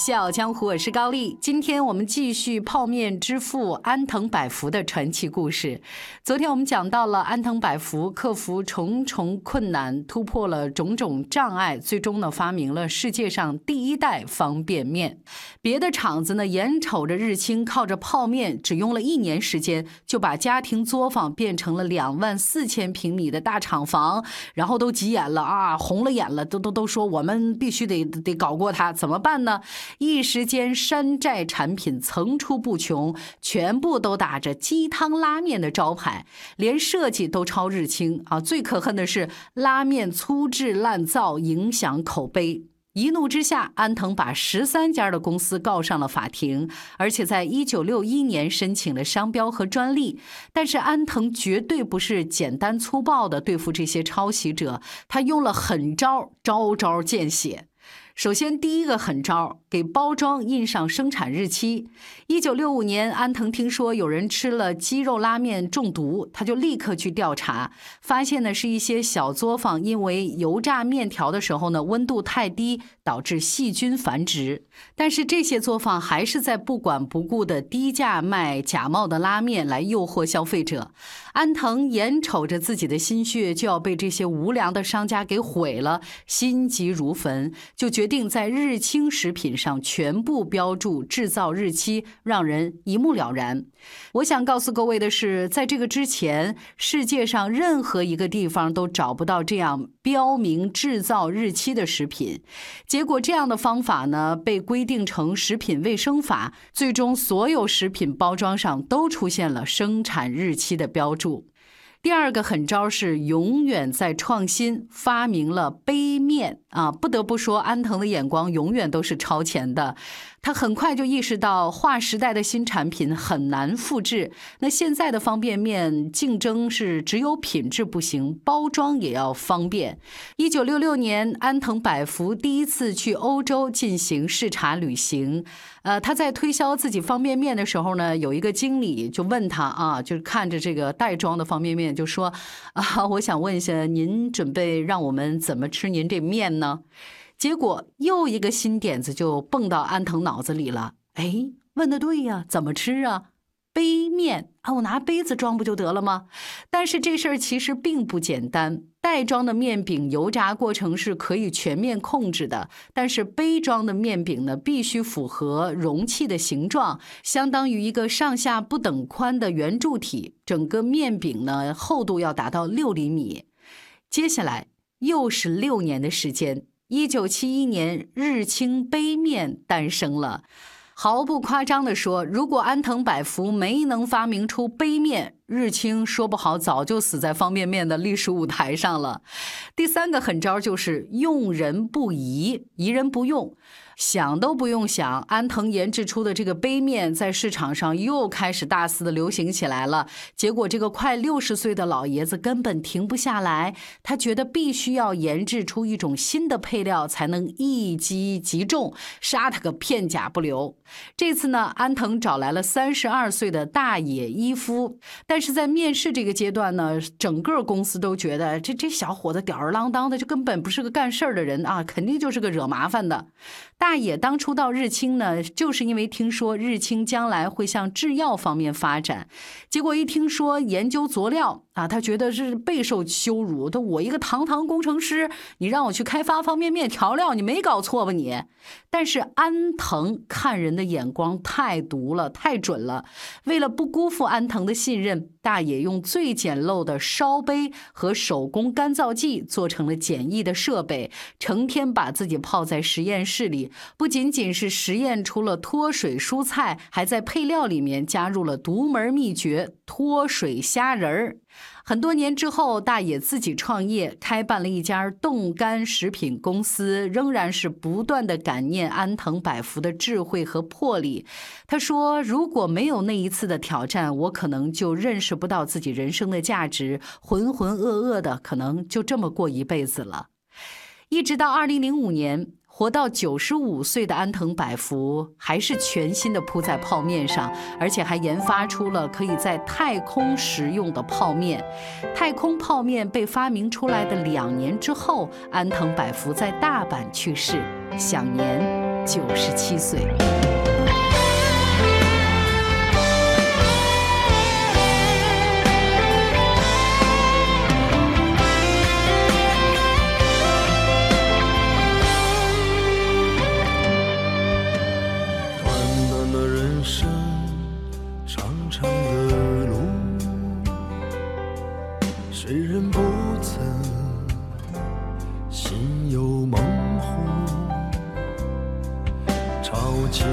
笑傲江湖，我是高丽。今天我们继续泡面之父安藤百福的传奇故事。昨天我们讲到了安藤百福克服重重困难，突破了种种障碍，最终呢发明了世界上第一代方便面。别的厂子呢眼瞅着日清靠着泡面，只用了一年时间就把家庭作坊变成了两万四千平米的大厂房，然后都急眼了啊，红了眼了，都都都说我们必须得得搞过它，怎么办呢？一时间山寨产品层出不穷，全部都打着鸡汤拉面的招牌，连设计都超日清啊！最可恨的是拉面粗制滥造，影响口碑。一怒之下，安藤把十三家的公司告上了法庭，而且在一九六一年申请了商标和专利。但是安藤绝对不是简单粗暴的对付这些抄袭者，他用了狠招，招招见血。首先，第一个狠招，给包装印上生产日期。一九六五年，安藤听说有人吃了鸡肉拉面中毒，他就立刻去调查，发现呢是一些小作坊因为油炸面条的时候呢温度太低，导致细菌繁殖。但是这些作坊还是在不管不顾的低价卖假冒的拉面来诱惑消费者。安藤眼瞅着自己的心血就要被这些无良的商家给毁了，心急如焚，就决定在日清食品上全部标注制造日期，让人一目了然。我想告诉各位的是，在这个之前，世界上任何一个地方都找不到这样标明制造日期的食品。结果，这样的方法呢，被规定成食品卫生法，最终所有食品包装上都出现了生产日期的标注。第二个狠招是永远在创新，发明了杯面啊！不得不说，安藤的眼光永远都是超前的。他很快就意识到，划时代的新产品很难复制。那现在的方便面竞争是只有品质不行，包装也要方便。一九六六年，安藤百福第一次去欧洲进行视察旅行。呃，他在推销自己方便面的时候呢，有一个经理就问他啊，就是看着这个袋装的方便面，就说啊，我想问一下，您准备让我们怎么吃您这面呢？结果又一个新点子就蹦到安藤脑子里了。哎，问的对呀，怎么吃啊？杯面啊，我拿杯子装不就得了吗？但是这事儿其实并不简单。袋装的面饼油炸过程是可以全面控制的，但是杯装的面饼呢，必须符合容器的形状，相当于一个上下不等宽的圆柱体。整个面饼呢，厚度要达到六厘米。接下来又是六年的时间。一九七一年，日清杯面诞生了。毫不夸张地说，如果安藤百福没能发明出杯面，日清说不好早就死在方便面的历史舞台上了。第三个狠招就是用人不疑，疑人不用。想都不用想，安藤研制出的这个杯面在市场上又开始大肆的流行起来了。结果，这个快六十岁的老爷子根本停不下来，他觉得必须要研制出一种新的配料，才能一击即中，杀他个片甲不留。这次呢，安藤找来了三十二岁的大野一夫，但是在面试这个阶段呢，整个公司都觉得这这小伙子吊儿郎当的，就根本不是个干事儿的人啊，肯定就是个惹麻烦的。大野当初到日清呢，就是因为听说日清将来会向制药方面发展，结果一听说研究佐料啊，他觉得是备受羞辱。他我一个堂堂工程师，你让我去开发方便面调料，你没搞错吧你？但是安藤看人的眼光太毒了，太准了。为了不辜负安藤的信任，大爷用最简陋的烧杯和手工干燥剂做成了简易的设备，成天把自己泡在实验室里。不仅仅是实验出了脱水蔬菜，还在配料里面加入了独门秘诀——脱水虾仁儿。很多年之后，大爷自己创业，开办了一家冻干食品公司，仍然是不断的感念安藤百福的智慧和魄力。他说：“如果没有那一次的挑战，我可能就认识不到自己人生的价值，浑浑噩噩的，可能就这么过一辈子了。”一直到二零零五年。活到九十五岁的安藤百福，还是全新的铺在泡面上，而且还研发出了可以在太空食用的泡面。太空泡面被发明出来的两年之后，安藤百福在大阪去世，享年九十七岁。世人不曾心有猛虎潮起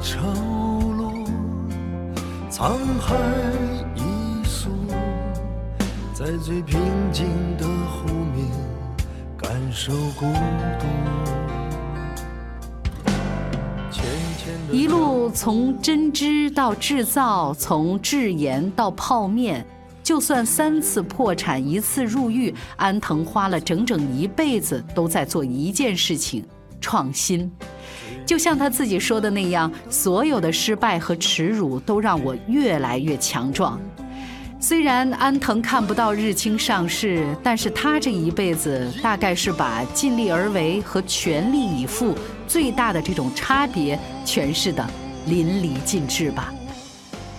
潮落沧海一粟在最平静的湖面感受孤独一路从针织到制造从制盐到泡面就算三次破产，一次入狱，安藤花了整整一辈子都在做一件事情：创新。就像他自己说的那样，所有的失败和耻辱都让我越来越强壮。虽然安藤看不到日清上市，但是他这一辈子大概是把尽力而为和全力以赴最大的这种差别诠释的淋漓尽致吧。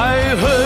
爱恨。